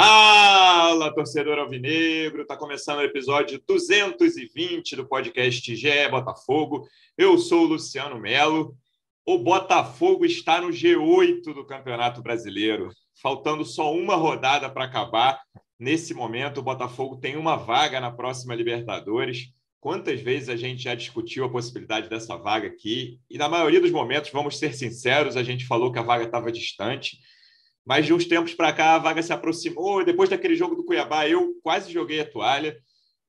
Fala, torcedor alvinegro! Está começando o episódio 220 do podcast GE Botafogo. Eu sou o Luciano Melo. O Botafogo está no G8 do Campeonato Brasileiro, faltando só uma rodada para acabar. Nesse momento, o Botafogo tem uma vaga na próxima Libertadores. Quantas vezes a gente já discutiu a possibilidade dessa vaga aqui? E na maioria dos momentos, vamos ser sinceros, a gente falou que a vaga estava distante. Mas de uns tempos para cá, a vaga se aproximou. Depois daquele jogo do Cuiabá, eu quase joguei a toalha.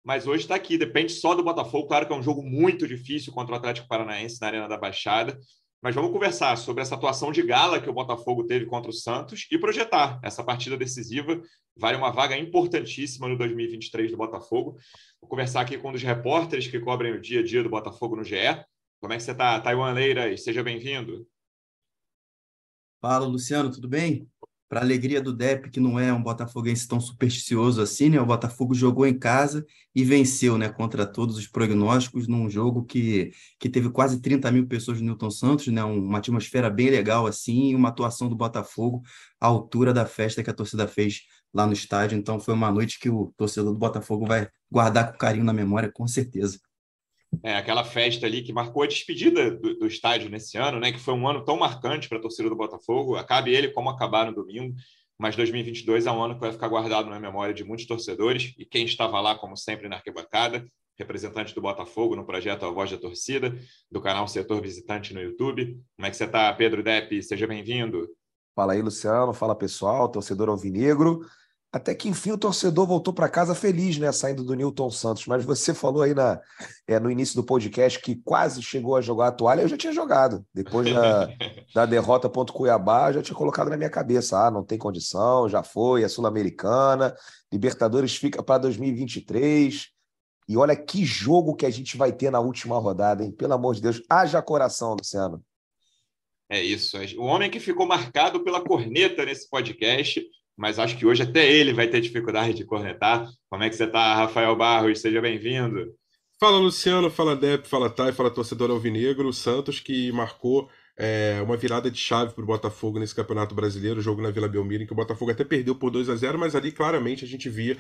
Mas hoje está aqui. Depende só do Botafogo. Claro que é um jogo muito difícil contra o Atlético Paranaense na Arena da Baixada. Mas vamos conversar sobre essa atuação de gala que o Botafogo teve contra o Santos e projetar essa partida decisiva. Vale uma vaga importantíssima no 2023 do Botafogo. Vou conversar aqui com um dos repórteres que cobrem o dia a dia do Botafogo no GE. Como é que você está, Taiwan Leiras? Seja bem-vindo. Fala, Luciano, tudo bem? Para alegria do Dep, que não é um botafoguense tão supersticioso assim, né? O Botafogo jogou em casa e venceu, né? Contra todos os prognósticos, num jogo que, que teve quase 30 mil pessoas no Newton Santos, né? Uma atmosfera bem legal assim, e uma atuação do Botafogo à altura da festa que a torcida fez lá no estádio. Então foi uma noite que o torcedor do Botafogo vai guardar com carinho na memória, com certeza. É, aquela festa ali que marcou a despedida do, do, estádio nesse ano, né? Que foi um ano tão marcante para a torcida do Botafogo. Acabe ele como acabar no domingo, mas 2022 é um ano que vai ficar guardado na memória de muitos torcedores e quem estava lá, como sempre, na arquibancada, representante do Botafogo no projeto A Voz da Torcida, do canal Setor Visitante no YouTube. Como é que você está, Pedro Depp? Seja bem-vindo. Fala aí, Luciano. Fala pessoal, torcedor alvinegro. Até que enfim o torcedor voltou para casa feliz, né? Saindo do Newton Santos. Mas você falou aí na, é, no início do podcast que quase chegou a jogar a toalha. Eu já tinha jogado. Depois da, da derrota ponto Cuiabá, já tinha colocado na minha cabeça. Ah, não tem condição, já foi, é Sul-Americana, Libertadores fica para 2023. E olha que jogo que a gente vai ter na última rodada, hein? Pelo amor de Deus, haja coração, Luciano. É isso. O homem que ficou marcado pela corneta nesse podcast mas acho que hoje até ele vai ter dificuldade de cornetar. Como é que você está, Rafael Barros? Seja bem-vindo. Fala, Luciano, fala Dep, fala Thay, fala torcedor alvinegro. O Santos que marcou é, uma virada de chave para o Botafogo nesse Campeonato Brasileiro, jogo na Vila Belmiro, em que o Botafogo até perdeu por 2 a 0 mas ali claramente a gente via.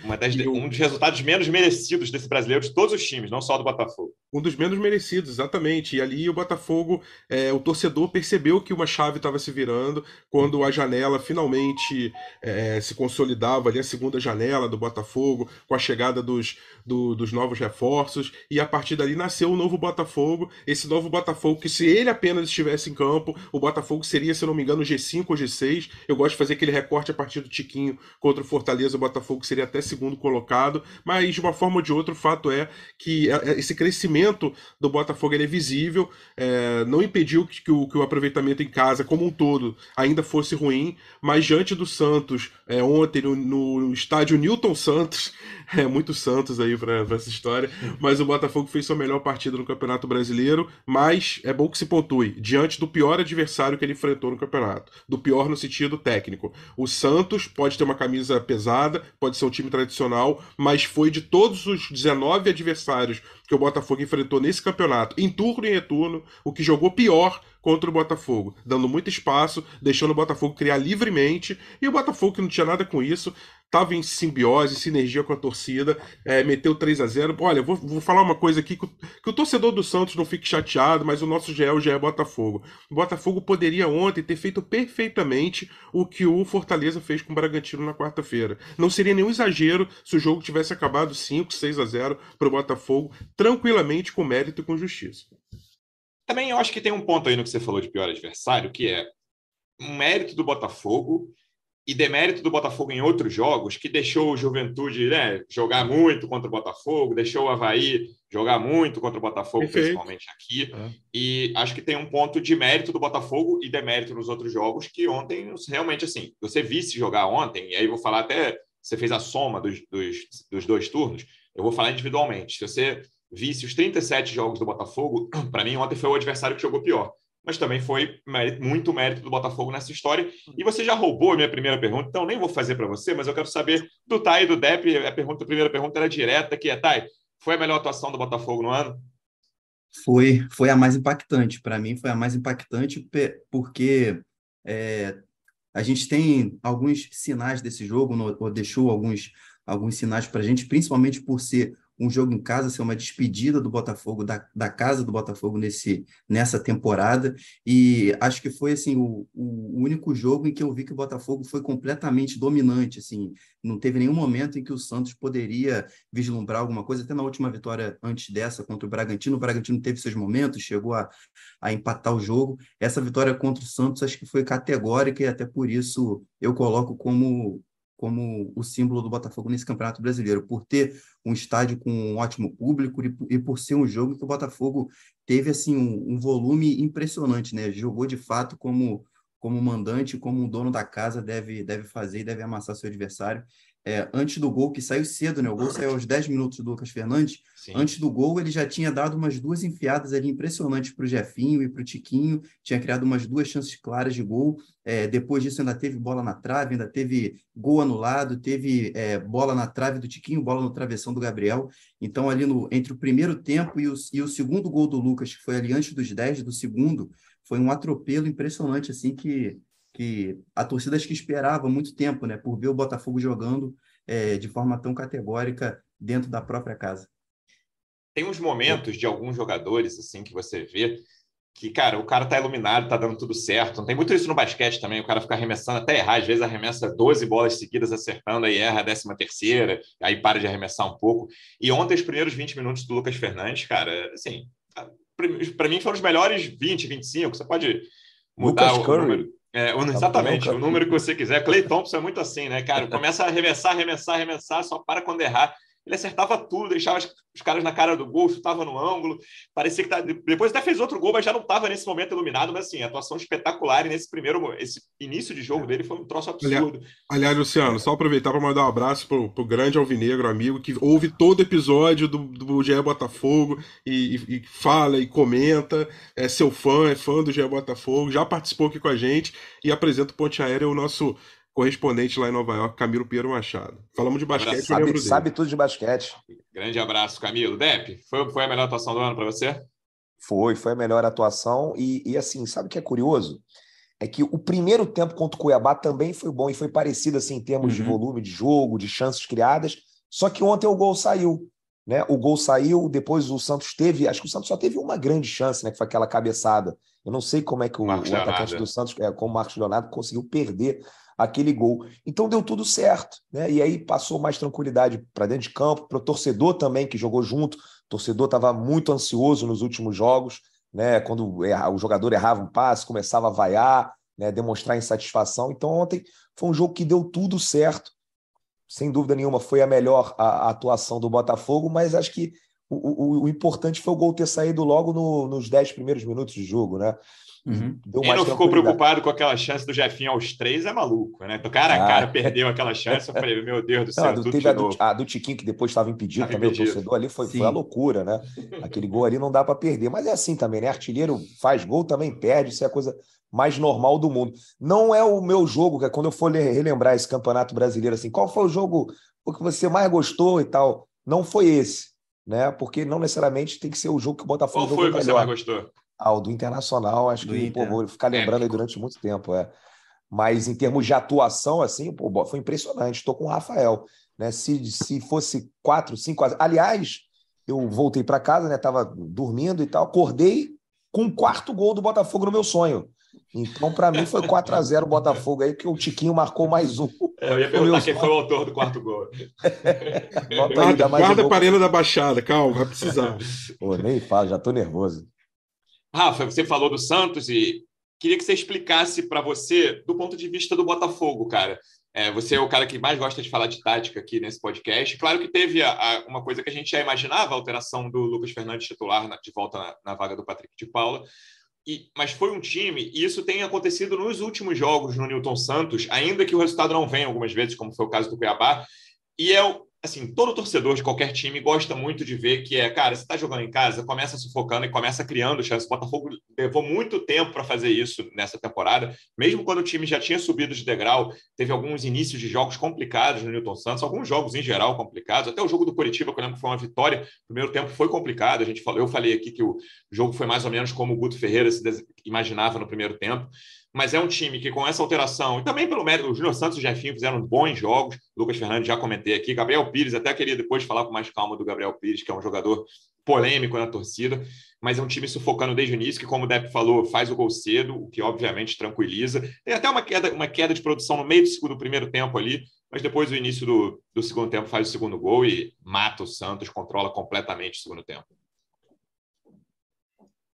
O... Um dos resultados menos merecidos desse brasileiro de todos os times, não só do Botafogo. Um dos menos merecidos, exatamente. E ali o Botafogo, é, o torcedor percebeu que uma chave estava se virando quando a janela finalmente é, se consolidava ali, a segunda janela do Botafogo, com a chegada dos, do, dos novos reforços, e a partir dali nasceu o novo Botafogo. Esse novo Botafogo, que se ele apenas estivesse em campo. O Botafogo seria, se não me engano, G5 ou G6. Eu gosto de fazer aquele recorte a partir do Tiquinho contra o Fortaleza. O Botafogo seria até segundo colocado. Mas, de uma forma ou de outra, o fato é que é, é, esse crescimento do Botafogo é visível. É, não impediu que, que, o, que, o, aproveitamento em casa, como um todo, ainda fosse ruim. Mas, diante do Santos, é, ontem, no, no estádio Newton Santos, é muito Santos aí para essa história. Mas o Botafogo fez sua melhor partida no Campeonato Brasileiro. Mas é bom que se pontue. Diante do pior adversário que ele enfrentou no campeonato. Do pior no sentido técnico. O Santos pode ter uma camisa pesada, pode ser um time tradicional, mas foi de todos os 19 adversários que o Botafogo enfrentou nesse campeonato, em turno e retorno, o que jogou pior contra o Botafogo, dando muito espaço, deixando o Botafogo criar livremente, e o Botafogo que não tinha nada com isso, estava em simbiose, sinergia com a torcida, é, meteu 3 a 0 Olha, vou, vou falar uma coisa aqui, que o, que o, torcedor do Santos não fique chateado, mas o nosso já é Botafogo. O Botafogo poderia ontem ter feito perfeitamente o que o Fortaleza fez com o Bragantino na quarta-feira. Não seria nenhum exagero se o jogo tivesse acabado 5, 6 a 0 para o Botafogo, tranquilamente, com mérito e com justiça. Também eu acho que tem um ponto aí no que você falou de pior adversário, que é um mérito do Botafogo e demérito do Botafogo em outros jogos, que deixou o Juventude né, jogar muito contra o Botafogo, deixou o Havaí jogar muito contra o Botafogo, Perfeito. principalmente aqui. É. E acho que tem um ponto de mérito do Botafogo e demérito nos outros jogos, que ontem, realmente, assim, você visse jogar ontem, e aí vou falar até, você fez a soma dos, dos, dos dois turnos, eu vou falar individualmente. Se você visse os 37 jogos do Botafogo, para mim ontem foi o adversário que jogou pior mas também foi mérito, muito mérito do Botafogo nessa história. E você já roubou a minha primeira pergunta, então nem vou fazer para você, mas eu quero saber do Tai e do Depp. A, pergunta, a primeira pergunta era direta, que é, Tai, foi a melhor atuação do Botafogo no ano? Foi, foi a mais impactante. Para mim, foi a mais impactante porque é, A gente tem alguns sinais desse jogo, ou deixou alguns, alguns sinais para a gente, principalmente por ser um jogo em casa, ser uma despedida do Botafogo, da, da casa do Botafogo nesse, nessa temporada. E acho que foi assim o, o único jogo em que eu vi que o Botafogo foi completamente dominante. Assim, não teve nenhum momento em que o Santos poderia vislumbrar alguma coisa. Até na última vitória antes dessa, contra o Bragantino, o Bragantino teve seus momentos, chegou a, a empatar o jogo. Essa vitória contra o Santos acho que foi categórica e até por isso eu coloco como como o símbolo do Botafogo nesse Campeonato Brasileiro, por ter um estádio com um ótimo público e, e por ser um jogo que o Botafogo teve assim um, um, volume impressionante, né? Jogou de fato como como mandante, como um dono da casa deve deve fazer e deve amassar seu adversário é, antes do gol, que saiu cedo, né? O gol saiu aos 10 minutos do Lucas Fernandes. Sim. Antes do gol, ele já tinha dado umas duas enfiadas ali impressionantes para o Jefinho e para o Tiquinho, tinha criado umas duas chances claras de gol. É, depois disso, ainda teve bola na trave, ainda teve gol anulado, teve é, bola na trave do Tiquinho, bola no travessão do Gabriel. Então, ali no, entre o primeiro tempo e o, e o segundo gol do Lucas, que foi ali antes dos 10 do segundo, foi um atropelo impressionante, assim, que que a torcida acho que esperava muito tempo, né, por ver o Botafogo jogando é, de forma tão categórica dentro da própria casa. Tem uns momentos de alguns jogadores assim que você vê que, cara, o cara tá iluminado, tá dando tudo certo. Não tem muito isso no basquete também, o cara fica arremessando até errar, às vezes arremessa 12 bolas seguidas acertando, aí erra a 13 terceira, aí para de arremessar um pouco. E ontem, os primeiros 20 minutos do Lucas Fernandes, cara, assim, para mim foram os melhores 20, 25, você pode mudar Lucas o Curry. número. É, exatamente, o número que você quiser. Clay Thompson é muito assim, né, cara? Começa a arremessar, arremessar, arremessar, só para quando errar. Ele acertava tudo, deixava os caras na cara do gol, chutava no ângulo. Parecia que tá... depois até fez outro gol, mas já não estava nesse momento iluminado. Mas assim, atuação espetacular. E nesse primeiro, esse início de jogo dele foi um troço absurdo. Aliás, Luciano, só aproveitar para mandar um abraço pro, pro grande alvinegro amigo que ouve todo episódio do, do GE Botafogo e, e, e, fala e comenta. É seu fã, é fã do GE Botafogo, já participou aqui com a gente e apresenta o Ponte Aérea, o nosso correspondente lá em Nova York, Camilo Pinheiro Machado. Falamos de basquete, sabe, eu lembro Sabe tudo de basquete. Grande abraço, Camilo. Depp, foi, foi a melhor atuação do ano para você? Foi, foi a melhor atuação. E, e assim, sabe o que é curioso? É que o primeiro tempo contra o Cuiabá também foi bom e foi parecido assim em termos uhum. de volume de jogo, de chances criadas. Só que ontem o gol saiu. Né? O gol saiu, depois o Santos teve, acho que o Santos só teve uma grande chance, né? Que foi aquela cabeçada. Eu não sei como é que o, o atacante do Santos, é, como o Marcos Leonardo, conseguiu perder aquele gol. Então deu tudo certo, né? E aí passou mais tranquilidade para dentro de campo, para o torcedor também que jogou junto. O torcedor estava muito ansioso nos últimos jogos, né? Quando o jogador errava um passe, começava a vaiar, né? demonstrar insatisfação. Então ontem foi um jogo que deu tudo certo. Sem dúvida nenhuma foi a melhor a, a atuação do Botafogo, mas acho que o, o, o, importante foi o gol ter saído logo no, nos 10 primeiros minutos de jogo, né? Uhum. Quem não ficou preocupado com aquela chance do Jefinho aos três é maluco, né? Do cara a ah. cara perdeu aquela chance, eu falei, meu Deus do céu. Não, do, teve a do, a do, Tiquinho, que depois estava impedido tava também, impedido. o torcedor ali foi, foi a loucura, né? Aquele gol ali não dá para perder. Mas é assim também, né? Artilheiro faz gol, também perde, isso é a coisa mais normal do mundo. Não é o meu jogo, que é quando eu for relembrar esse campeonato brasileiro, assim, qual foi o jogo que você mais gostou e tal? Não foi esse, né? Porque não necessariamente tem que ser o jogo que o Botafogo Qual foi que você mais gostou? Ah, o do Internacional, acho do que pô, vou ficar lembrando aí durante muito tempo. É. Mas em termos de atuação, assim, pô, foi impressionante. Estou com o Rafael. Né? Se, se fosse quatro, cinco. Aliás, eu voltei para casa, né? Tava dormindo e tal, acordei com o quarto gol do Botafogo no meu sonho. Então, para mim, foi 4 a 0 o Botafogo aí, que o Tiquinho marcou mais um. É, eu ia perguntar quem foi o autor do quarto gol. Guarda, guarda a parede da Baixada, calma, vai precisar. Pô, nem fala, já tô nervoso. Rafa, você falou do Santos e queria que você explicasse para você do ponto de vista do Botafogo, cara. É, você é o cara que mais gosta de falar de tática aqui nesse podcast. Claro que teve a, a, uma coisa que a gente já imaginava, a alteração do Lucas Fernandes titular na, de volta na, na, vaga do Patrick de Paula. E, mas foi um time, e isso tem acontecido nos últimos jogos no Newton Santos, ainda que o resultado não venha algumas vezes, como foi o caso do Cuiabá. E é assim, todo torcedor de qualquer time gosta muito de ver que é, cara, você está jogando em casa, começa sufocando e começa criando chances. O Botafogo levou muito tempo para fazer isso nessa temporada, mesmo quando o time já tinha subido de degrau, teve alguns inícios de jogos complicados no Newton Santos, alguns jogos em geral complicados, até o jogo do Curitiba, que eu lembro que foi uma vitória, o primeiro tempo foi complicado, a gente falou, eu falei aqui que o jogo foi mais ou menos como o Guto Ferreira se imaginava no primeiro tempo, mas é um time que, com essa alteração, e também pelo mérito, o Júnior Santos e o Jefinho fizeram bons jogos. Lucas Fernandes já comentei aqui. Gabriel Pires, até queria depois falar com mais calma do Gabriel Pires, que é um jogador polêmico na torcida, mas é um time sufocando desde o início, que, como o Depp falou, faz o gol cedo, o que obviamente tranquiliza. Tem até uma queda, uma queda de produção no meio do, segundo, do primeiro tempo ali, mas depois do início do, do segundo tempo faz o segundo gol e mata o Santos, controla completamente o segundo tempo.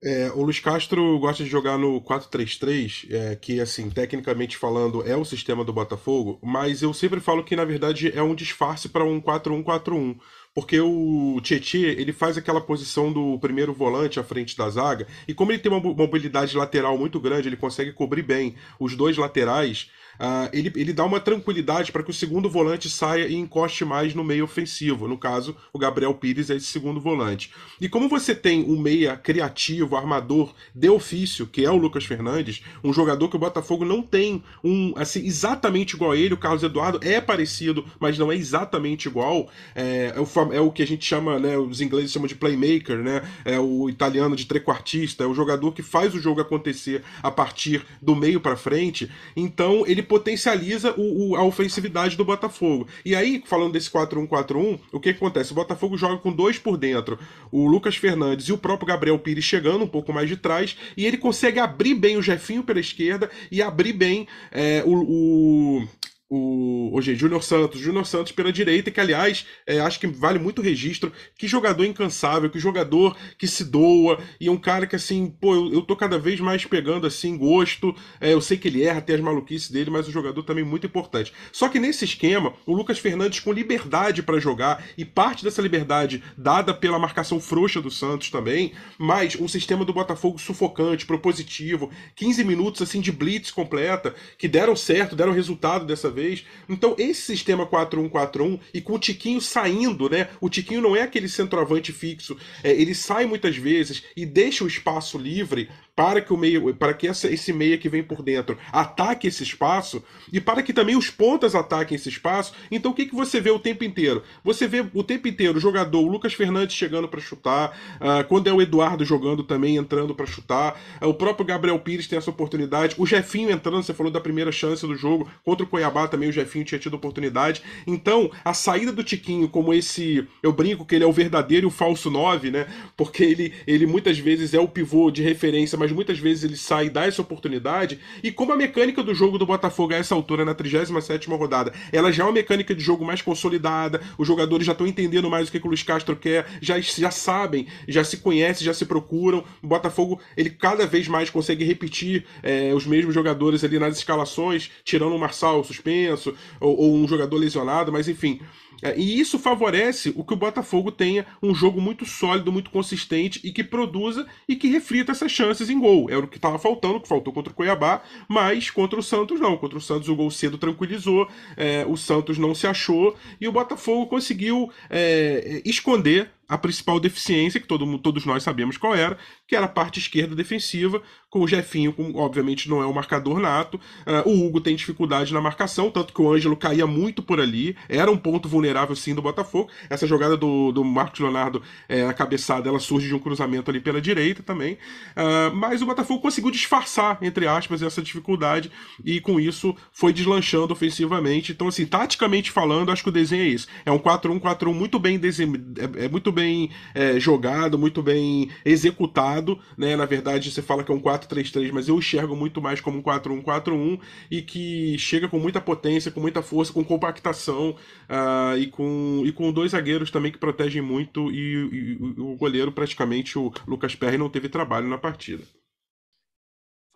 É, o Luiz Castro gosta de jogar no 4-3-3, é, que, assim, tecnicamente falando, é o sistema do Botafogo, mas eu sempre falo que, na verdade, é um disfarce para um 4-1-4-1 porque o Tietê ele faz aquela posição do primeiro volante à frente da zaga, e como ele tem uma mobilidade lateral muito grande, ele consegue cobrir bem os dois laterais, uh, ele, ele dá uma tranquilidade para que o segundo volante saia e encoste mais no meio ofensivo. No caso, o Gabriel Pires é esse segundo volante. E como você tem um meia criativo, armador de ofício, que é o Lucas Fernandes, um jogador que o Botafogo não tem um assim exatamente igual a ele, o Carlos Eduardo é parecido, mas não é exatamente igual. É, é, o, é o que a gente chama, né, os ingleses chamam de playmaker, né? É o italiano de trequartista, é o jogador que faz o jogo acontecer a partir do meio para frente. Então ele potencializa o, o, a ofensividade do Botafogo. E aí, falando desse 4-1-4-1, o que acontece? O Botafogo joga com dois por dentro, o Lucas Fernandes e o próprio Gabriel Pires chegando um pouco mais de trás, e ele consegue abrir bem o Jefinho pela esquerda e abrir bem é, o, o o hoje Júnior Santos, Júnior Santos pela direita, que aliás, é, acho que vale muito registro, que jogador incansável, que jogador que se doa, e é um cara que assim, pô, eu, eu tô cada vez mais pegando assim gosto, é, eu sei que ele erra até as maluquices dele, mas o jogador também muito importante. Só que nesse esquema, o Lucas Fernandes com liberdade para jogar, e parte dessa liberdade dada pela marcação frouxa do Santos também, mas um sistema do Botafogo sufocante, propositivo, 15 minutos assim de blitz completa, que deram certo, deram resultado dessa vez, vez. Então, esse sistema 4-1-4-1 e com o Tiquinho saindo, né? O Tiquinho não é aquele centroavante fixo, é, ele sai muitas vezes e deixa o espaço livre para que o meio, para que essa, esse meia que vem por dentro ataque esse espaço e para que também os pontas ataquem esse espaço. Então o que, que você vê o tempo inteiro? Você vê o tempo inteiro o jogador, o Lucas Fernandes chegando para chutar, uh, quando é o Eduardo jogando também entrando para chutar, uh, o próprio Gabriel Pires tem essa oportunidade, o Jefinho entrando, você falou da primeira chance do jogo contra o Cuiabá também o Jefinho tinha tido oportunidade. Então a saída do Tiquinho como esse, eu brinco que ele é o verdadeiro e o falso 9, né? Porque ele, ele muitas vezes é o pivô de referência, mas mas muitas vezes ele sai e dá essa oportunidade. E como a mecânica do jogo do Botafogo a essa altura, na 37 rodada, ela já é uma mecânica de jogo mais consolidada, os jogadores já estão entendendo mais o que, que o Luiz Castro quer, já, já sabem, já se conhecem, já se procuram. O Botafogo, ele cada vez mais consegue repetir é, os mesmos jogadores ali nas escalações, tirando o Marçal suspenso, ou, ou um jogador lesionado, mas enfim. É, e isso favorece o que o Botafogo tenha um jogo muito sólido, muito consistente e que produza e que reflita essas chances em gol. Era o que estava faltando, que faltou contra o Cuiabá, mas contra o Santos não. Contra o Santos o gol cedo tranquilizou, é, o Santos não se achou e o Botafogo conseguiu é, esconder a principal deficiência, que todo, todos nós sabemos qual era, que era a parte esquerda defensiva, com o Jefinho, com, obviamente não é o marcador nato. Uh, o Hugo tem dificuldade na marcação, tanto que o Ângelo caía muito por ali, era um ponto vulnerável sim do Botafogo. Essa jogada do, do Marcos Leonardo, é, a cabeçada, ela surge de um cruzamento ali pela direita também. Uh, mas o Botafogo conseguiu disfarçar, entre aspas, essa dificuldade e com isso foi deslanchando ofensivamente. Então, assim, taticamente falando, acho que o desenho é isso. É um 4-1-4-1 muito bem desenhado, é, é muito bem bem é, jogado, muito bem executado, né? Na verdade, você fala que é um 4-3-3, mas eu enxergo muito mais como um 4-1-4-1 e que chega com muita potência, com muita força, com compactação uh, e, com, e com dois zagueiros também que protegem muito e, e, o goleiro praticamente, o Lucas Perry, não teve trabalho na partida.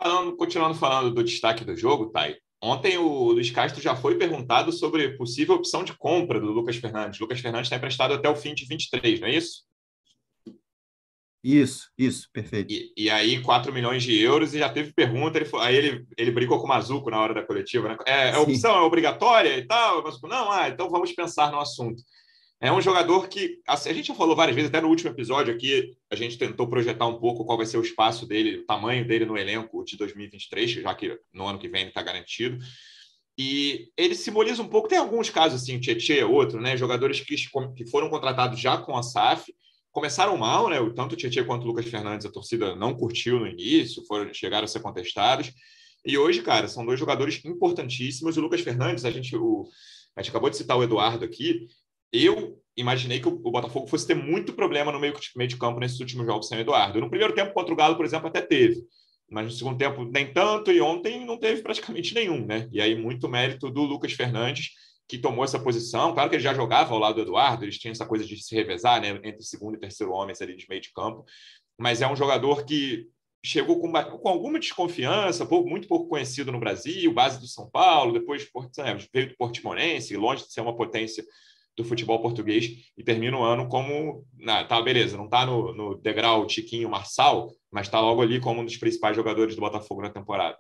Falando, continuando falando do destaque do jogo, Thay, Ontem o Luiz Castro já foi perguntado sobre possível opção de compra do Lucas Fernandes. Lucas Fernandes está emprestado até o fim de 23, não é isso? Isso, isso, perfeito. E, e aí, 4 milhões de euros, e já teve pergunta, ele, aí ele, ele brincou com o Mazuco na hora da coletiva, né? É, é opção, é obrigatória e tal? Mazuco, não, ah, então vamos pensar no assunto. É um jogador que, assim, a gente já falou várias vezes, até no último episódio aqui, a gente tentou projetar um pouco qual vai ser o espaço dele, o tamanho dele no elenco de 2023, já que no ano que vem ele está garantido. E ele simboliza um pouco, tem alguns casos assim, Tietchan é outro, né? Jogadores que, que foram contratados já com a SAF, começaram mal, né? Tanto o Tietchan quanto o Lucas Fernandes, a torcida não curtiu no início, foram, chegaram a ser contestados. E hoje, cara, são dois jogadores importantíssimos. O Lucas Fernandes, a gente, o, a gente acabou de citar o Eduardo aqui. Eu imaginei que o, Botafogo fosse ter muito problema no meio, meio de campo nesses últimos jogos sem o Eduardo. No primeiro tempo contra o Galo, por exemplo, até teve. Mas no segundo tempo, nem tanto. E ontem não teve praticamente nenhum, né? E aí, muito mérito do Lucas Fernandes que tomou essa posição. Claro que ele já jogava ao lado do Eduardo, eles tinham essa coisa de se revezar né, entre segundo e terceiro homens ali de meio de campo, mas é um jogador que chegou com, com alguma desconfiança, muito pouco conhecido no Brasil, base do São Paulo, depois veio do Portimonense, longe de ser uma potência do futebol português, e termina o ano como. Nah, tá, beleza, não está no, no degrau Tiquinho Marçal, mas está logo ali como um dos principais jogadores do Botafogo na temporada.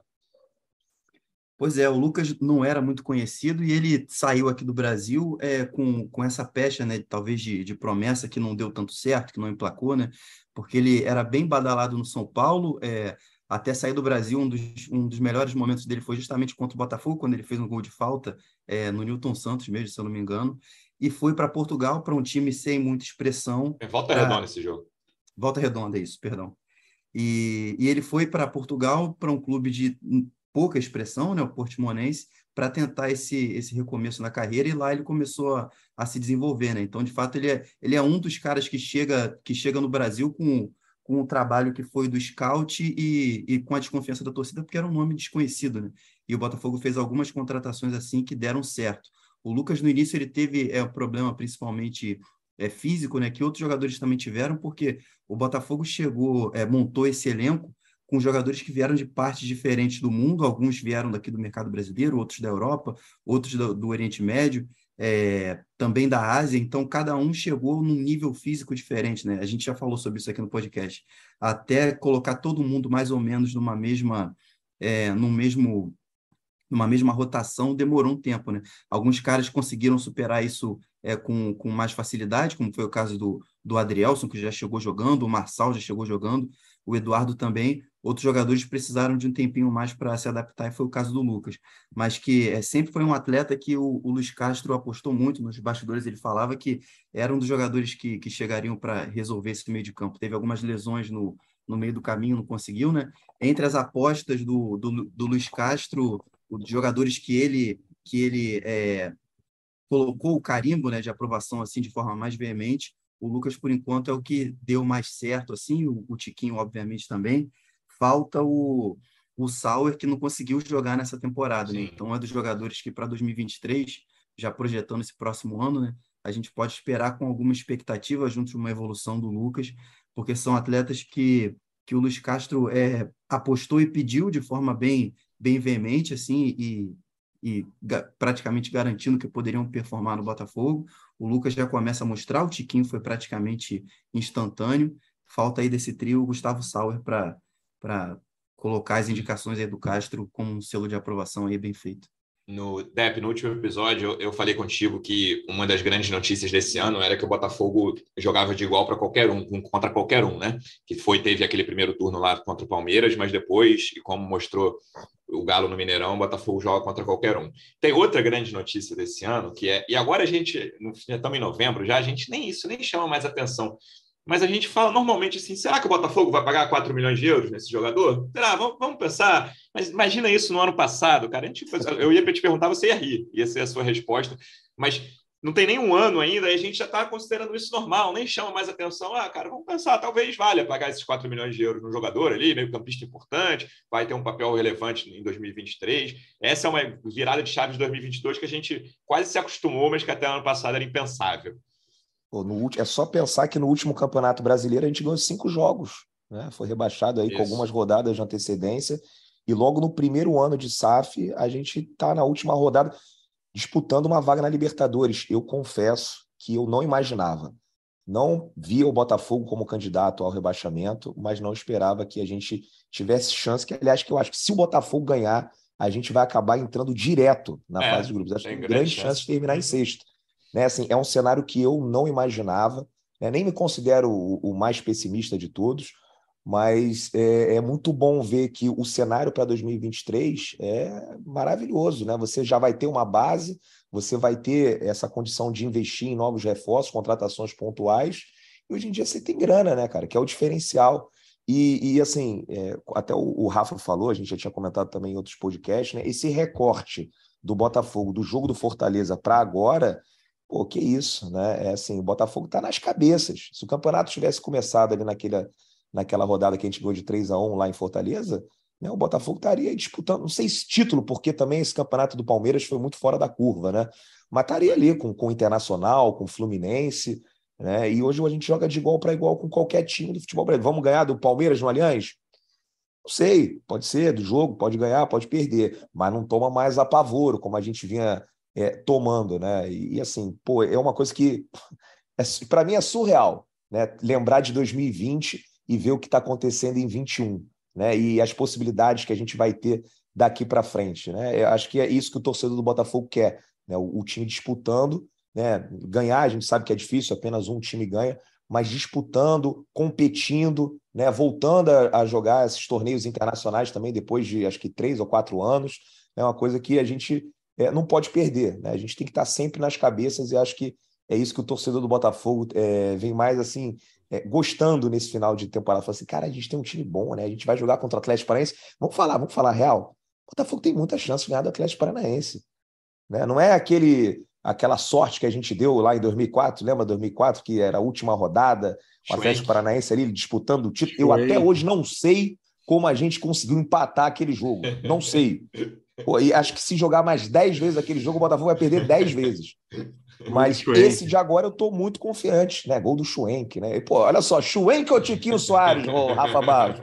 Pois é, o Lucas não era muito conhecido e ele saiu aqui do Brasil é, com, com essa pecha, né, talvez de, de promessa que não deu tanto certo, que não emplacou, né, porque ele era bem badalado no São Paulo, é, até sair do Brasil, um dos, um dos melhores momentos dele foi justamente contra o Botafogo, quando ele fez um gol de falta é, no Newton Santos mesmo, se eu não me engano, e foi para Portugal, para um time sem muita expressão. É volta pra... redonda esse jogo. Volta redonda, isso, perdão. E, e ele foi para Portugal, para um clube de pouca expressão, né, o Portimonense, para tentar esse, esse recomeço na carreira, e lá ele começou a, a, se desenvolver. Né? Então, de fato, ele é, ele é um dos caras que chega, que chega no Brasil com, com o trabalho que foi do scout e, e com a desconfiança da torcida, porque era um nome desconhecido. Né? E o Botafogo fez algumas contratações assim que deram certo. O Lucas, no início, ele teve é, um problema principalmente é, físico, né, que outros jogadores também tiveram, porque o Botafogo chegou, é, montou esse elenco com jogadores que vieram de partes diferentes do mundo, alguns vieram daqui do mercado brasileiro, outros da Europa, outros do, do Oriente Médio, é, também da Ásia, então cada um chegou num nível físico diferente, né? A gente já falou sobre isso aqui no podcast. Até colocar todo mundo mais ou menos numa mesma, é, mesmo, numa mesma rotação demorou um tempo, né? Alguns caras conseguiram superar isso é, com, com mais facilidade, como foi o caso do, do Adrielson, que já chegou jogando, o Marçal já chegou jogando, o Eduardo também, outros jogadores precisaram de um tempinho mais para se adaptar, e foi o caso do Lucas. Mas que é, sempre foi um atleta que o, o Luiz Castro apostou muito nos bastidores, ele falava que era um dos jogadores que, que chegariam para resolver esse meio de campo. Teve algumas lesões no, no meio do caminho, não conseguiu, né? Entre as apostas do, do, do Luiz Castro, os jogadores que ele, que ele é, colocou o carimbo né, de aprovação assim de forma mais veemente, o Lucas, por enquanto, é o que deu mais certo, assim, o, o Tiquinho, obviamente, também, falta o, o Sauer, que não conseguiu jogar nessa temporada. Né? Então, é dos jogadores que, para 2023, já projetando esse próximo ano, né, a gente pode esperar com alguma expectativa junto de uma evolução do Lucas, porque são atletas que, que o Luiz Castro é, apostou e pediu de forma bem, bem veemente, assim, e, e ga praticamente garantindo que poderiam performar no Botafogo. O Lucas já começa a mostrar, o Tiquinho foi praticamente instantâneo. Falta aí desse trio o Gustavo Sauer para colocar as indicações aí do Castro com um selo de aprovação aí bem feito. No Dep, no último episódio, eu, eu falei contigo que uma das grandes notícias desse ano era que o Botafogo jogava de igual para qualquer um, contra qualquer um, né? Que foi, teve aquele primeiro turno lá contra o Palmeiras, mas depois, e como mostrou o Galo no Mineirão, o Botafogo joga contra qualquer um. Tem outra grande notícia desse ano, que é, e agora a gente, estamos em novembro, já a gente nem isso nem chama mais atenção, mas a gente fala normalmente assim: será que o Botafogo vai pagar 4 milhões de euros nesse jogador? Será? Vamos, vamos pensar. Mas imagina isso no ano passado, cara. Gente, eu ia te perguntar, você ia rir, ia ser a sua resposta. Mas não tem nem um ano ainda, e a gente já está considerando isso normal, nem chama mais atenção. Ah, cara, vamos pensar, talvez valha pagar esses 4 milhões de euros no jogador ali, meio campista importante, vai ter um papel relevante em 2023. Essa é uma virada de chave de 2022 que a gente quase se acostumou, mas que até ano passado era impensável. No, é só pensar que no último Campeonato Brasileiro a gente ganhou cinco jogos. Né? Foi rebaixado aí Isso. com algumas rodadas de antecedência. E logo no primeiro ano de SAF, a gente está na última rodada disputando uma vaga na Libertadores. Eu confesso que eu não imaginava. Não via o Botafogo como candidato ao rebaixamento, mas não esperava que a gente tivesse chance. Que, aliás, que eu acho que se o Botafogo ganhar, a gente vai acabar entrando direto na é, fase de grupos. Acho que tem grande chance de terminar em sexto. Né? Assim, é um cenário que eu não imaginava, né? nem me considero o, o, mais pessimista de todos, mas é, é, muito bom ver que o cenário para 2023 é maravilhoso. Né? Você já vai ter uma base, você vai ter essa condição de investir em novos reforços, contratações pontuais, e hoje em dia você tem grana, né, cara, que é o diferencial. E, e assim, é, até o, o, Rafa falou, a gente já tinha comentado também em outros podcasts, né? Esse recorte do Botafogo, do jogo do Fortaleza para agora, pô, que isso, né? É assim, o Botafogo está nas cabeças. Se o campeonato tivesse começado ali naquela, naquela rodada que a gente ganhou de 3 a 1 lá em Fortaleza, né, o Botafogo estaria disputando, não sei se título, porque também esse campeonato do Palmeiras foi muito fora da curva, né? Mas estaria ali com, com o Internacional, com o Fluminense, né? E hoje a gente joga de igual para igual com qualquer time do futebol brasileiro. Vamos ganhar do Palmeiras no Allianz? Não sei, pode ser do jogo, pode ganhar, pode perder, mas não toma mais apavoro, como a gente vinha é, tomando, né? E, e, assim, pô, é uma coisa que é, para mim é surreal, né? Lembrar de 2020 e ver o que está acontecendo em 21, né? E as possibilidades que a gente vai ter daqui para frente, né? Eu acho que é isso que o torcedor do Botafogo quer, né? O, o time disputando né? Ganhar, a gente sabe que é difícil, apenas um time ganha, mas disputando, competindo, né? voltando a, a jogar esses torneios internacionais também, depois de acho que três ou quatro anos, é uma coisa que a gente é, não pode perder. Né? A gente tem que estar sempre nas cabeças e acho que é isso que o torcedor do Botafogo é, vem mais assim, é, gostando nesse final de temporada. Fala assim, cara, a gente tem um time bom, né? A gente vai jogar contra o Atlético Paranaense. Vamos falar, vamos falar real. O Botafogo tem muita chance de ganhar do Atlético Paranaense. Né? Não é aquele aquela sorte que a gente deu lá em 2004, lembra 2004 que era a última rodada, o Atlético Paranaense ali disputando o título. Eu até hoje não sei como a gente conseguiu empatar aquele jogo. Não sei. Pô, e acho que se jogar mais 10 vezes aquele jogo, o Botafogo vai perder 10 vezes. Mas esse de agora eu tô muito confiante, né? Gol do Schwenk, né? E, pô, olha só, Schwenk ou Tiquinho Soares, ô Rafa Barros?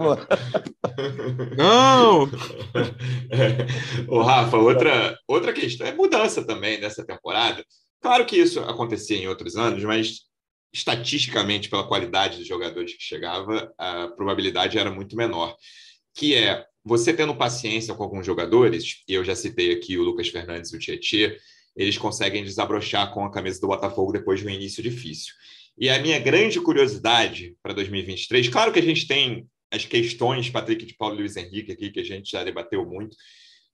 Não! ô, Rafa, outra, outra questão é mudança também nessa temporada. Claro que isso acontecia em outros anos, mas estatisticamente, pela qualidade dos jogadores que chegava, a probabilidade era muito menor. Que é você tendo paciência com alguns jogadores, e eu já citei aqui o Lucas Fernandes e o Tietchan, eles conseguem desabrochar com a camisa do Botafogo depois de um início difícil. E a minha grande curiosidade para 2023, claro que a gente tem as questões, Patrick de Paulo e Luiz Henrique aqui, que a gente já debateu muito,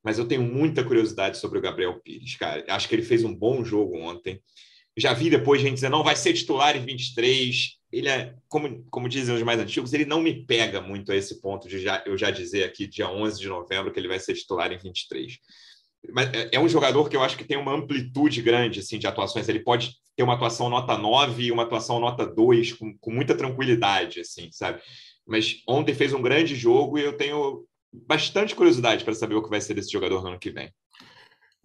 mas eu tenho muita curiosidade sobre o Gabriel Pires, cara. Acho que ele fez um bom jogo ontem. Já vi depois gente dizer, não, vai ser titular em 23. Ele é, como, como dizem os mais antigos, ele não me pega muito a esse ponto de já, eu já dizer aqui, dia 11 de novembro, que ele vai ser titular em 23 mas é, é um jogador que eu acho que tem uma amplitude grande assim, de atuações. Ele pode ter uma atuação nota 9 e uma atuação nota 2 com, com muita tranquilidade, assim, sabe? Mas ontem fez um grande jogo e eu tenho bastante curiosidade para saber o que vai ser desse jogador no ano que vem.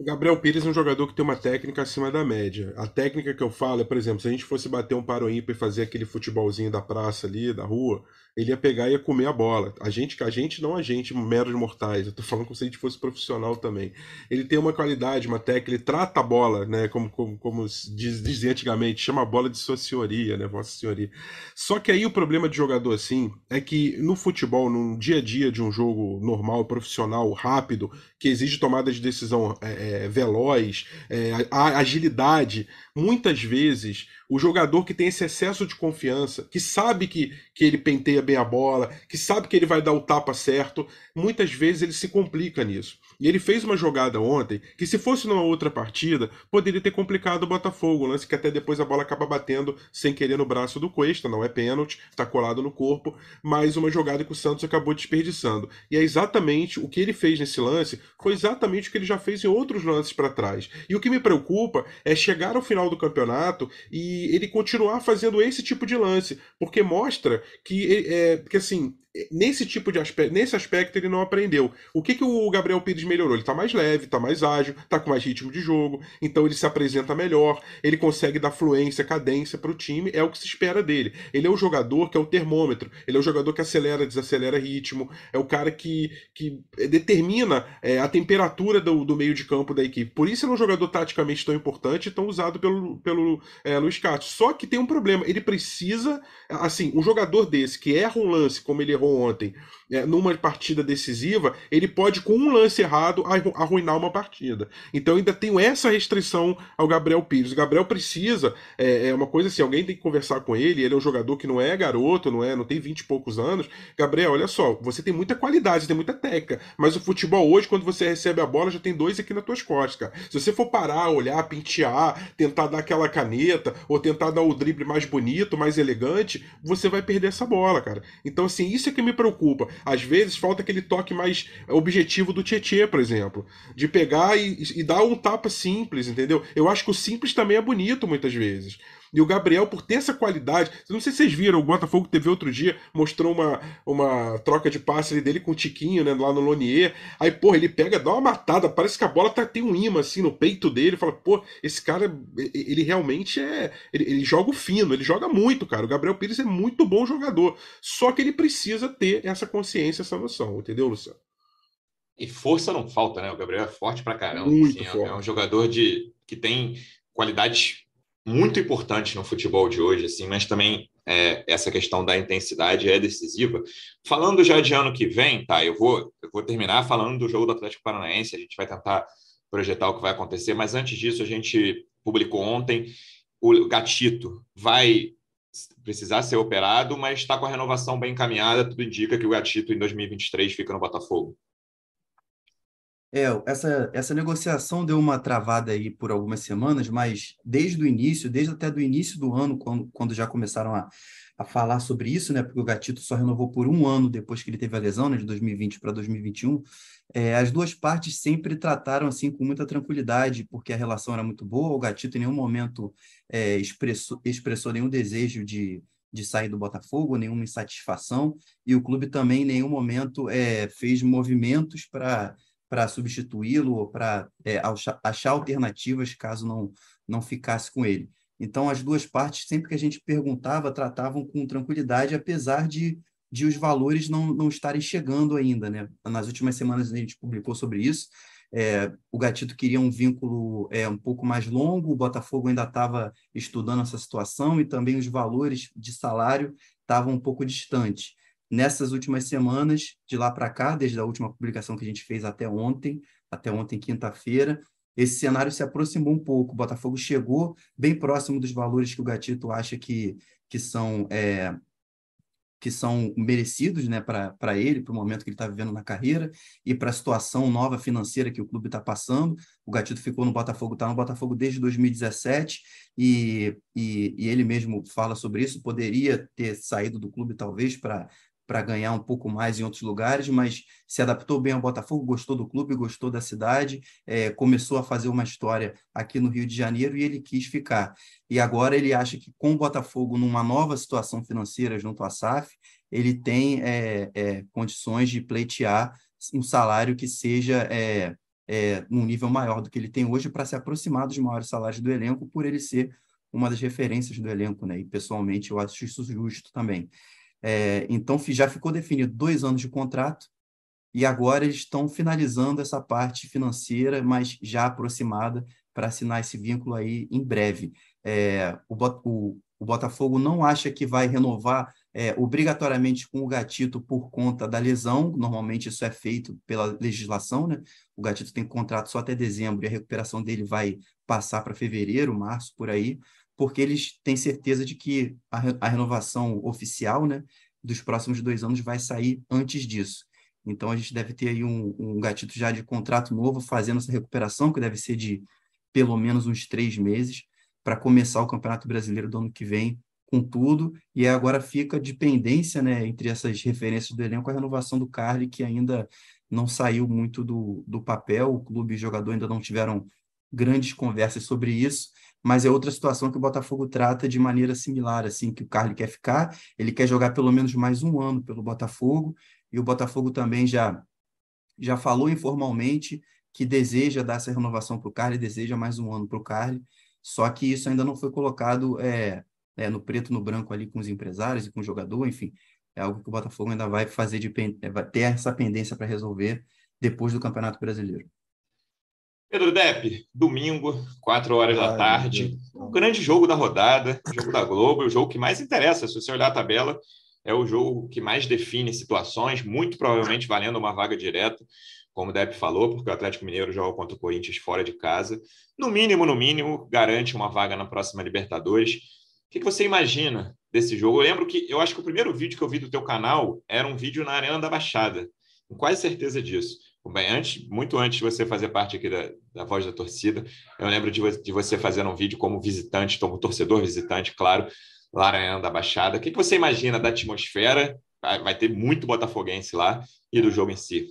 Gabriel Pires é um jogador que tem uma técnica acima da média. A técnica que eu falo é, por exemplo, se a gente fosse bater um paro ímpar e fazer aquele futebolzinho da praça ali, da rua, ele ia pegar e ia comer a bola. A gente, a gente não a gente, meros mortais. Eu tô falando como se a gente fosse profissional também. Ele tem uma qualidade, uma técnica, ele trata a bola, né, como, como, como diz, dizia antigamente, chama a bola de sua senhoria, né, vossa senhoria. Só que aí o problema de jogador assim é que no futebol, no dia a dia de um jogo normal, profissional, rápido, que exige tomada de decisão é, é, veloz, é, agilidade, muitas vezes o jogador que tem esse excesso de confiança, que sabe que, que ele penteia bem a bola, que sabe que ele vai dar o tapa certo, muitas vezes ele se complica nisso. E ele fez uma jogada ontem que, se fosse numa outra partida, poderia ter complicado o Botafogo. Um lance que até depois a bola acaba batendo sem querer no braço do Cuesta, não é pênalti, está colado no corpo, mas uma jogada que o Santos acabou desperdiçando. E é exatamente o que ele fez nesse lance, foi exatamente o que ele já fez em outros lances para trás. E o que me preocupa é chegar ao final do campeonato e ele continuar fazendo esse tipo de lance, porque mostra que, é, que assim, nesse tipo de aspecto, nesse aspecto ele não aprendeu. O que, que o Gabriel Pires melhorou? Ele está mais leve, está mais ágil, está com mais ritmo de jogo, então ele se apresenta melhor, ele consegue dar fluência, cadência para o time, é o que se espera dele. Ele é o jogador que é o termômetro, ele é o jogador que acelera, desacelera ritmo, é o cara que, que determina é, a temperatura do, do meio de campo da equipe. Por isso ele é um jogador taticamente tão importante e tão usado pelo, pelo é, Luiz Castro. Só que tem um problema, ele precisa, assim, um jogador desse que erra um lance como ele errou ontem é, numa partida decisiva, ele pode, com um lance errado, arruinar uma partida. Então ainda tenho essa restrição ao Gabriel Pires. O Gabriel precisa, é, é, uma coisa assim, alguém tem que conversar com ele, ele é um jogador que não é garoto, não é, não tem 20 e poucos anos. Gabriel, olha só, você tem muita qualidade, tem muita técnica, mas o futebol hoje, quando você recebe a bola, já tem dois aqui nas tuas costas, cara. Se você for parar, olhar, pentear, tentar dar aquela caneta, ou tentar dar o drible mais bonito, mais elegante, você vai perder essa bola, cara. Então, assim, isso é que me preocupa. Às vezes falta aquele toque mais objetivo do Tietê, por exemplo. De pegar e, e dar um tapa simples, entendeu? Eu acho que o simples também é bonito muitas vezes. E o Gabriel, por ter essa qualidade, não sei se vocês viram, o Botafogo TV outro dia mostrou uma, uma troca de passe dele com o Tiquinho, né, lá no Lonier. Aí, porra, ele pega, dá uma matada, parece que a bola tá, tem um imã assim no peito dele. Fala, pô, esse cara, ele realmente é. Ele, ele joga o fino, ele joga muito, cara. O Gabriel Pires é muito bom jogador. Só que ele precisa ter essa consciência, essa noção, entendeu, Luciano? E força não falta, né? O Gabriel é forte pra caramba. Muito assim, forte. É um jogador de, que tem qualidades muito importante no futebol de hoje, assim, mas também é, essa questão da intensidade é decisiva. Falando já de ano que vem, tá? Eu vou, eu vou terminar falando do jogo do Atlético Paranaense, a gente vai tentar projetar o que vai acontecer, mas antes disso, a gente publicou ontem o Gatito vai precisar ser operado, mas está com a renovação bem encaminhada, tudo indica que o Gatito em 2023 fica no Botafogo. É, essa, essa negociação deu uma travada aí por algumas semanas, mas desde o início, desde até do início do ano, quando, quando já começaram a, a falar sobre isso, né? Porque o Gatito só renovou por um ano depois que ele teve a lesão, né? De 2020 para 2021. É, as duas partes sempre trataram assim com muita tranquilidade, porque a relação era muito boa. O Gatito em nenhum momento é, expressou, expressou nenhum desejo de, de sair do Botafogo, nenhuma insatisfação, e o clube também em nenhum momento é, fez movimentos para para substituí-lo ou para é, achar alternativas caso não, não ficasse com ele. Então, as duas partes, sempre que a gente perguntava, tratavam com tranquilidade, apesar de, de os valores não, não estarem chegando ainda. Né? Nas últimas semanas a gente publicou sobre isso. É, o Gatito queria um vínculo é, um pouco mais longo, o Botafogo ainda estava estudando essa situação e também os valores de salário estavam um pouco distantes nessas últimas semanas, de lá para cá, desde a última publicação que a gente fez até ontem, até ontem, quinta-feira, esse cenário se aproximou um pouco. O Botafogo chegou bem próximo dos valores que o Gatito acha que, que são. É, que são merecidos né, para ele, para o momento que ele está vivendo na carreira e para a situação nova financeira que o clube está passando. O Gatito ficou no Botafogo, está no Botafogo desde 2017 e, e, e, ele mesmo fala sobre isso. Poderia ter saído do clube, talvez, para para ganhar um pouco mais em outros lugares, mas se adaptou bem ao Botafogo, gostou do clube, gostou da cidade, é, começou a fazer uma história aqui no Rio de Janeiro e ele quis ficar. E agora ele acha que com o Botafogo numa nova situação financeira junto à SAF, ele tem é, é, condições de pleitear um salário que seja é, é, num nível maior do que ele tem hoje para se aproximar dos maiores salários do elenco, por ele ser uma das referências do elenco, né? E pessoalmente eu acho isso justo também. É, então, já ficou definido dois anos de contrato e agora eles estão finalizando essa parte financeira, mas já aproximada para assinar esse vínculo aí em breve. É, o, o, o, Botafogo não acha que vai renovar é, obrigatoriamente com o Gatito por conta da lesão, normalmente isso é feito pela legislação, né? O Gatito tem contrato só até dezembro e a recuperação dele vai passar para fevereiro, março, por aí porque eles têm certeza de que a, a renovação oficial né, dos próximos dois anos vai sair antes disso. Então, a gente deve ter aí um, um gatito já de contrato novo, fazendo essa recuperação, que deve ser de pelo menos uns três meses, para começar o Campeonato Brasileiro do ano que vem com tudo. E agora fica de pendência né, entre essas referências do elenco a renovação do Carly, que ainda não saiu muito do, do papel. O clube e o jogador ainda não tiveram grandes conversas sobre isso mas é outra situação que o Botafogo trata de maneira similar, assim, que o Carly quer ficar, ele quer jogar pelo menos mais um ano pelo Botafogo, e o Botafogo também já, já falou informalmente que deseja dar essa renovação para o Carly, deseja mais um ano para o Carly, só que isso ainda não foi colocado é, é, no preto no branco ali com os empresários e com o jogador, enfim, é algo que o Botafogo ainda vai fazer de é, vai ter essa pendência para resolver depois do Campeonato Brasileiro. Pedro Depp, domingo, 4 horas Ai, da tarde. Um grande jogo da rodada, jogo da Globo, o jogo que mais interessa. Se você olhar a tabela, é o jogo que mais define situações, muito provavelmente valendo uma vaga direta, como o Depp falou, porque o Atlético Mineiro joga contra o Corinthians fora de casa. No mínimo, no mínimo, garante uma vaga na próxima Libertadores. O que você imagina desse jogo? Eu lembro que eu acho que o primeiro vídeo que eu vi do teu canal era um vídeo na Arena da Baixada. Com quase certeza disso. Bem, antes, muito antes de você fazer parte aqui da, da voz da torcida, eu lembro de, de você fazendo um vídeo como visitante, como torcedor visitante, claro, Arena da Baixada. O que, que você imagina da atmosfera? Vai ter muito botafoguense lá e do jogo em si.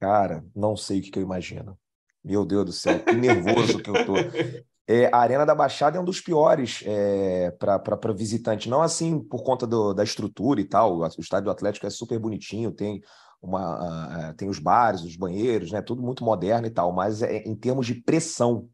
Cara, não sei o que, que eu imagino. Meu Deus do céu, que nervoso que eu tô. É, a Arena da Baixada é um dos piores é, para visitante. Não assim por conta do, da estrutura e tal. O estádio do Atlético é super bonitinho, tem uma, tem os bares, os banheiros, né? Tudo muito moderno e tal. Mas é, em termos de pressão,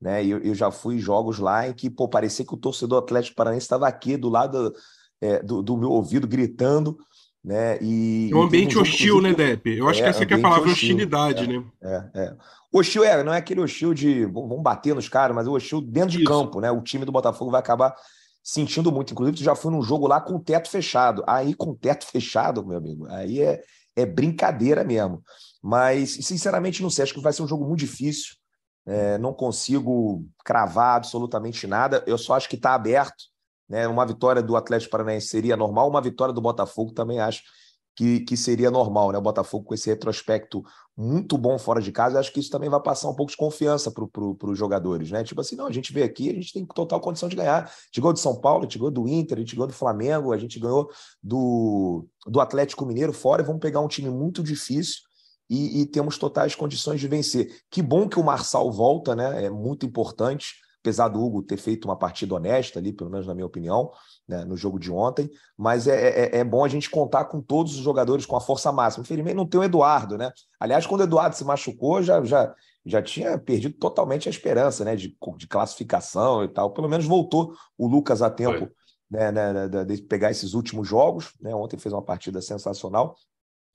né? Eu, eu já fui em jogos lá em que pô, parecia que o torcedor Atlético Paranaense estava aqui do lado é, do, do, meu ouvido gritando, né? E, é um ambiente um hostil, né, Depp? Eu acho é, que essa é a palavra hostil, hostilidade, é, né? É, é. Hostil é, não é aquele hostil de vamos bater nos caras, mas o hostil dentro de campo, né? O time do Botafogo vai acabar sentindo muito. Inclusive, tu já foi num jogo lá com o teto fechado. Aí, com o teto fechado, meu amigo, aí é, é brincadeira mesmo. Mas, sinceramente, não sei. Acho que vai ser um jogo muito difícil. É, não consigo cravar absolutamente nada. Eu só acho que está aberto. Né? Uma vitória do Atlético Paranaense seria normal, uma vitória do Botafogo também acho que, que seria normal. Né? O Botafogo com esse retrospecto muito bom fora de casa, acho que isso também vai passar um pouco de confiança para pro, os jogadores. Né? Tipo assim, não, a gente veio aqui, a gente tem total condição de ganhar. A gente ganhou do São Paulo, a gente ganhou do Inter, a gente ganhou do Flamengo, a gente ganhou do, do Atlético Mineiro fora vamos pegar um time muito difícil e, e, temos totais condições de vencer. Que bom que o Marçal volta, né? É muito importante, apesar do Hugo ter feito uma partida honesta ali, pelo menos na minha opinião, né, no jogo de ontem. Mas é, é, é, bom a gente contar com todos os jogadores com a força máxima. Infelizmente não tem o Eduardo, né? Aliás, quando o Eduardo se machucou, já, já, já tinha perdido totalmente a esperança né, de, de classificação e tal. Pelo menos voltou o Lucas a tempo. Né, né, de pegar esses últimos jogos. Né? Ontem fez uma partida sensacional.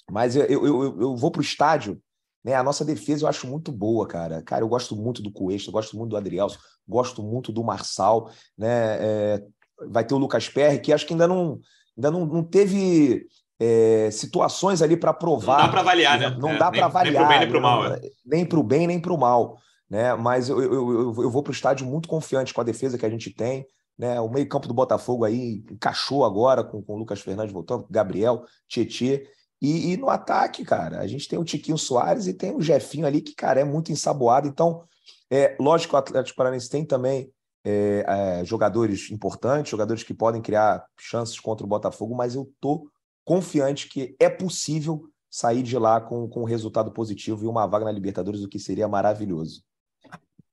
Mas eu, eu, eu, eu vou para o estádio, né? A nossa defesa eu acho muito boa, cara. Cara, eu gosto muito do Cuesta, gosto muito do Adrielso, gosto muito do Marçal, né? É, vai ter o Lucas Perry, que acho que ainda não, ainda não, não teve é, situações ali para provar. Não dá para avaliar, né? Não é, dá para avaliar. Nem para o bem nem para o mal. Né? Nem para o bem nem para o mal. Né? Mas eu, eu, eu, eu vou para o estádio muito confiante com a defesa que a gente tem. Né? O meio-campo do Botafogo aí encaixou agora com, com o Lucas Fernandes voltando, Gabriel, Tietê. E, e, no ataque, cara, a gente tem o Tiquinho Soares e tem o Jefinho ali, que, cara, é muito ensaboado. Então, é lógico que o Atlético Paranaense tem também é, é, jogadores importantes, jogadores que podem criar chances contra o Botafogo, mas eu tô confiante que é possível sair de lá com, com um resultado positivo e uma vaga na Libertadores, o que seria maravilhoso.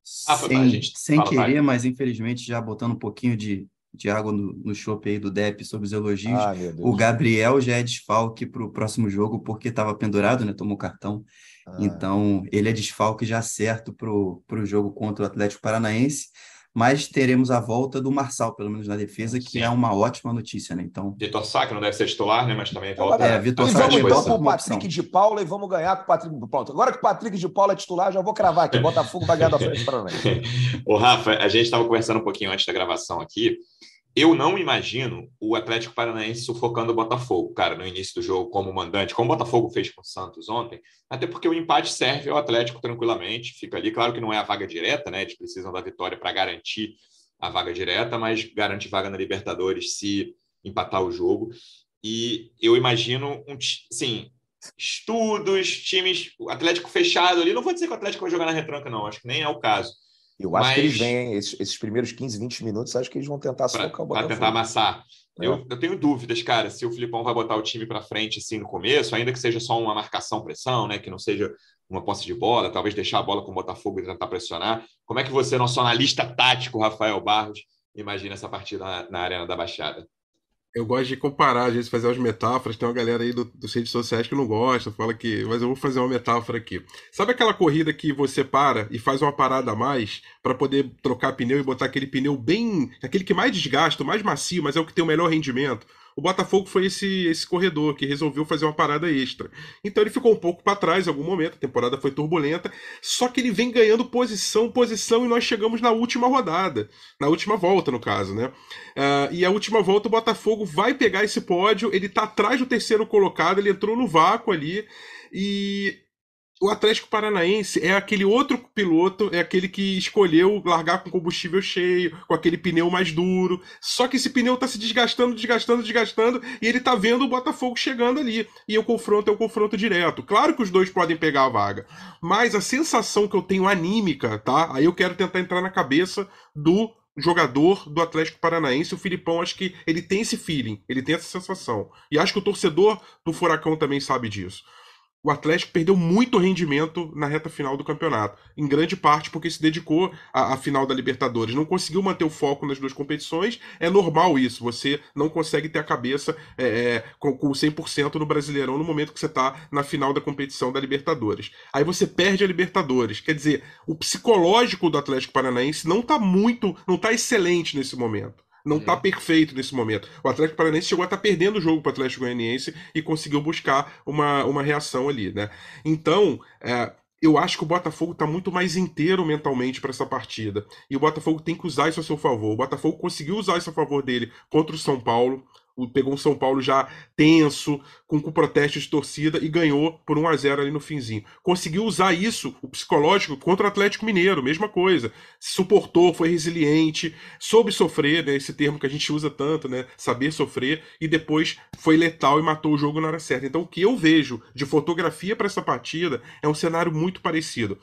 Sem, sem querer, mas infelizmente já botando um pouquinho de, água no, no chope aí do Dep sobre os elogios. Ah, o Gabriel já é desfalque para o próximo jogo porque estava pendurado, né? Tomou cartão. Ah. Então, ele é desfalque já certo para o jogo contra o Atlético Paranaense. Mas teremos a volta do Marçal, pelo menos na defesa, que Sim. é uma ótima notícia, né? Então. Vitor Sá, que não deve ser titular, né? Mas também volta. É, Vitor Sá. Vamos então com o Patrick de Paula e vamos ganhar com o Patrick. Pronto. Agora que o Patrick de Paula é titular, já vou cravar aqui. Botafogo vai ganhar da frente para o Rafa, a gente estava conversando um pouquinho antes da gravação aqui eu não imagino o Atlético Paranaense sufocando o Botafogo, cara, no início do jogo como mandante, como o Botafogo fez com o Santos ontem, até porque o empate serve ao Atlético tranquilamente, fica ali, claro que não é a vaga direta, né? Eles precisam da vitória para garantir a vaga direta, mas garante vaga na Libertadores se empatar o jogo. E eu imagino um, sim, estudos, times, o Atlético fechado ali. Não vou dizer que o Atlético vai jogar na retranca, não, acho que nem é o caso eu acho Mas... que eles vêm, esses, esses, primeiros 15, 20 minutos, acho que eles vão tentar socar o Botafogo. Para tentar amassar. É. Eu, eu, tenho dúvidas, cara, se o Filipão vai botar o time para frente assim no começo, ainda que seja só uma marcação-pressão, né? Que não seja uma posse de bola, talvez deixar a bola com o Botafogo e tentar pressionar. Como é que você, nosso analista tático, Rafael Barros, imagina essa partida na, na Arena da Baixada? Eu gosto de comparar, às vezes fazer umas metáforas. Tem uma galera aí do, dos redes sociais que não gosta, fala que. Mas eu vou fazer uma metáfora aqui. Sabe aquela corrida que você para e faz uma parada a mais para poder trocar pneu e botar aquele pneu bem. aquele que mais desgasta, mais macio, mas é o que tem o melhor rendimento? O Botafogo foi esse, esse corredor que resolveu fazer uma parada extra. Então ele ficou um pouco para trás em algum momento, a temporada foi turbulenta, só que ele vem ganhando posição, posição, e nós chegamos na última rodada, na última volta, no caso, né? Uh, e a última volta o Botafogo vai pegar esse pódio, ele tá atrás do terceiro colocado, ele entrou no vácuo ali, e o Atlético Paranaense é aquele outro piloto, é aquele que escolheu largar com combustível cheio, com aquele pneu mais duro. Só que esse pneu tá se desgastando, desgastando, desgastando, e ele tá vendo o Botafogo chegando ali. E o confronto é o confronto direto. Claro que os dois podem pegar a vaga, mas a sensação que eu tenho anímica, tá? Aí eu quero tentar entrar na cabeça do jogador do Atlético Paranaense, o Filipão, acho que ele tem esse feeling, ele tem essa sensação. E acho que o torcedor do Furacão também sabe disso o Atlético perdeu muito rendimento na reta final do campeonato. Em grande parte porque se dedicou à, à, final da Libertadores. Não conseguiu manter o foco nas duas competições. É normal isso. Você não consegue ter a cabeça é, é, com, com 100% no Brasileirão no momento que você está na final da competição da Libertadores. Aí você perde a Libertadores. Quer dizer, o psicológico do Atlético Paranaense não está muito, não está excelente nesse momento não está uhum. perfeito nesse momento. O Atlético Paranaense chegou a estar tá perdendo o jogo para o Atlético Goianiense e conseguiu buscar uma, uma reação ali, né? Então, é, eu acho que o Botafogo está muito mais inteiro mentalmente para essa partida. E o Botafogo tem que usar isso a seu favor. O Botafogo conseguiu usar isso a favor dele contra o São Paulo pegou um São Paulo já tenso, com, com protesto de torcida e ganhou por 1 a 0 ali no finzinho. Conseguiu usar isso, o psicológico, contra o Atlético Mineiro, mesma coisa. Suportou, foi resiliente, soube sofrer, né, esse termo que a gente usa tanto, né, saber sofrer, e depois foi letal e matou o jogo na hora certa. Então o que eu vejo de fotografia para essa partida é um cenário muito parecido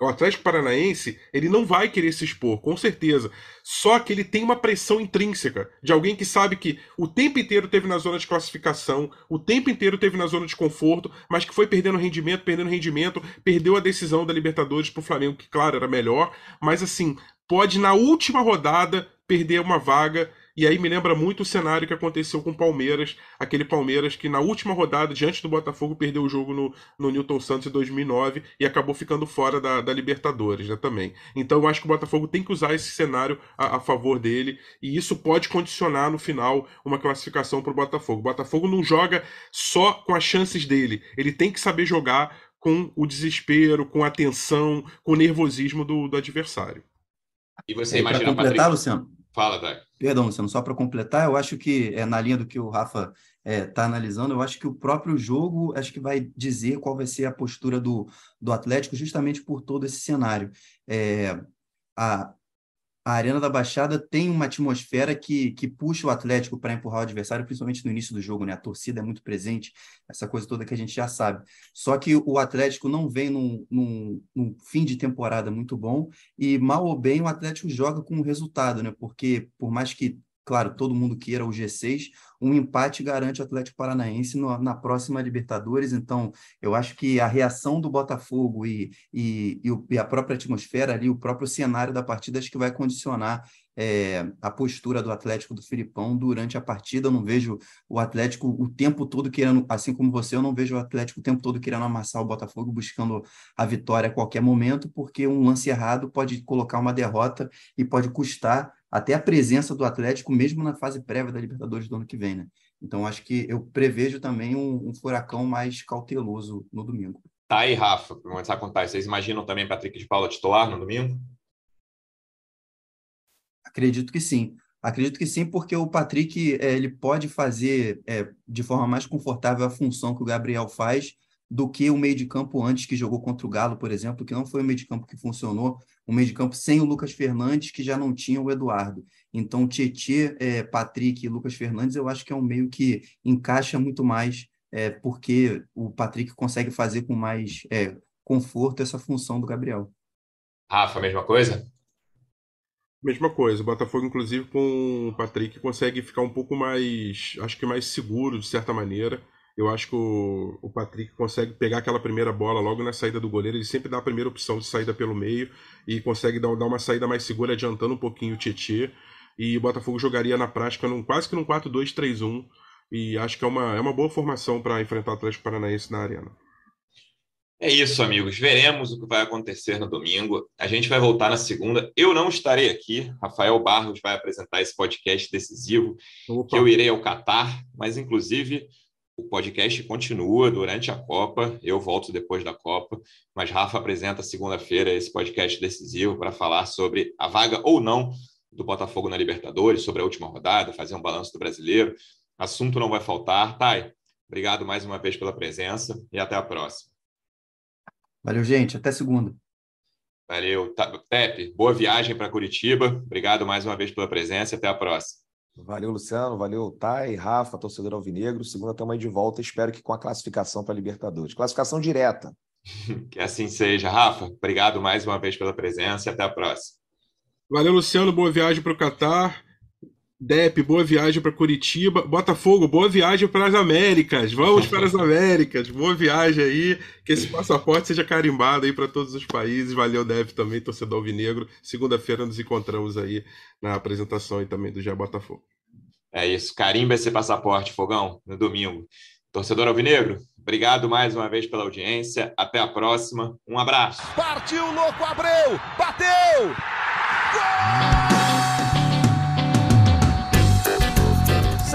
o Atlético Paranaense, ele não vai querer se expor, com certeza. Só que ele tem uma pressão intrínseca de alguém que sabe que o tempo inteiro teve na zona de classificação, o tempo inteiro teve na zona de conforto, mas que foi perdendo rendimento, perdendo rendimento, perdeu a decisão da Libertadores pro Flamengo, que claro, era melhor, mas assim, pode na última rodada perder uma vaga e aí me lembra muito o cenário que aconteceu com o Palmeiras, aquele Palmeiras que na última rodada, diante do Botafogo, perdeu o jogo no, no Newton Santos em 2009 e acabou ficando fora da, da Libertadores né, também. Então eu acho que o Botafogo tem que usar esse cenário a, a favor dele e isso pode condicionar no final uma classificação para o Botafogo. O Botafogo não joga só com as chances dele, ele tem que saber jogar com o desespero, com a tensão, com o nervosismo do, do adversário. E você imagina, completar, Patrick... Luciano? Fala, Dag. Perdão, Luciano, só para completar, eu acho que, é, na linha do que o Rafa está é, tá analisando, eu acho que o próprio jogo acho que vai dizer qual vai ser a postura do, do Atlético, justamente por todo esse cenário. É, a, a Arena da Baixada tem uma atmosfera que, que puxa o Atlético para empurrar o adversário, principalmente no início do jogo, né? A torcida é muito presente, essa coisa toda que a gente já sabe. Só que o Atlético não vem num, num, num fim de temporada muito bom e, mal ou bem, o Atlético joga com o resultado, né? Porque, por mais que claro, todo mundo queira o G6, um empate garante o Atlético Paranaense no, na próxima Libertadores. Então, eu acho que a reação do Botafogo e, e, e, a própria atmosfera ali, o próprio cenário da partida, acho que vai condicionar é, a postura do Atlético do Filipão durante a partida. Eu não vejo o Atlético o tempo todo querendo, assim como você, eu não vejo o Atlético o tempo todo querendo amassar o Botafogo, buscando a vitória a qualquer momento, porque um lance errado pode colocar uma derrota e pode custar até a presença do Atlético, mesmo na fase prévia da Libertadores do ano que vem, né? Então, acho que eu prevejo também um, um furacão mais cauteloso no domingo. Tá aí, Rafa, para começar a contar. Vocês imaginam também Patrick de Paula titular no domingo? Acredito que sim. Acredito que sim, porque o Patrick é, ele pode fazer é, de forma mais confortável a função que o Gabriel faz do que o meio de campo antes que jogou contra o Galo, por exemplo, que não foi o meio de campo que funcionou, um meio de campo sem o Lucas Fernandes, que já não tinha o Eduardo. Então, Tietê, é, Patrick e Lucas Fernandes, eu acho que é um meio que encaixa muito mais, é, porque o Patrick consegue fazer com mais é, conforto essa função do Gabriel. Rafa, mesma coisa? Mesma coisa, o Botafogo, inclusive, com o Patrick, consegue ficar um pouco mais, acho que mais seguro, de certa maneira. Eu acho que o, o Patrick consegue pegar aquela primeira bola logo na saída do goleiro. Ele sempre dá a primeira opção de saída pelo meio e consegue dar, dar uma saída mais segura, adiantando um pouquinho o Tietê. E o Botafogo jogaria na prática num, quase que num 4-2-3-1. E acho que é uma, é uma boa formação para enfrentar o Atlético Paranaense na arena. É isso, amigos. Veremos o que vai acontecer no domingo. A gente vai voltar na segunda. Eu não estarei aqui. Rafael Barros vai apresentar esse podcast decisivo, Opa. que eu irei ao Catar, mas inclusive o podcast continua durante a Copa. Eu volto depois da Copa, mas Rafa apresenta segunda-feira esse podcast decisivo para falar sobre a vaga ou não do Botafogo na Libertadores, sobre a última rodada, fazer um balanço do brasileiro. Assunto não vai faltar. Thay, obrigado mais uma vez pela presença e até a próxima. Valeu, gente. Até segunda. Valeu. Tá, Pepe, boa viagem para Curitiba. Obrigado mais uma vez pela presença. Até a próxima. Valeu, Luciano. Valeu, Thay, Rafa, torcedor alvinegro. Segunda estamos aí de volta. Espero que com a classificação para Libertadores. Classificação direta. que assim seja. Rafa, obrigado mais uma vez pela presença. Até a próxima. Valeu, Luciano. Boa viagem para o Catar. Dep, boa viagem para Curitiba. Botafogo, boa viagem para as Américas. Vamos para as Américas. Boa viagem aí. Que esse passaporte seja carimbado aí para todos os países. Valeu, Dep, também, torcedor alvinegro. Segunda-feira nos encontramos aí na apresentação e também do Gé Botafogo. É isso. Carimba esse passaporte, Fogão, no domingo. Torcedor alvinegro, obrigado mais uma vez pela audiência. Até a próxima. Um abraço. Partiu, louco, Abreu! Bateu! Gol!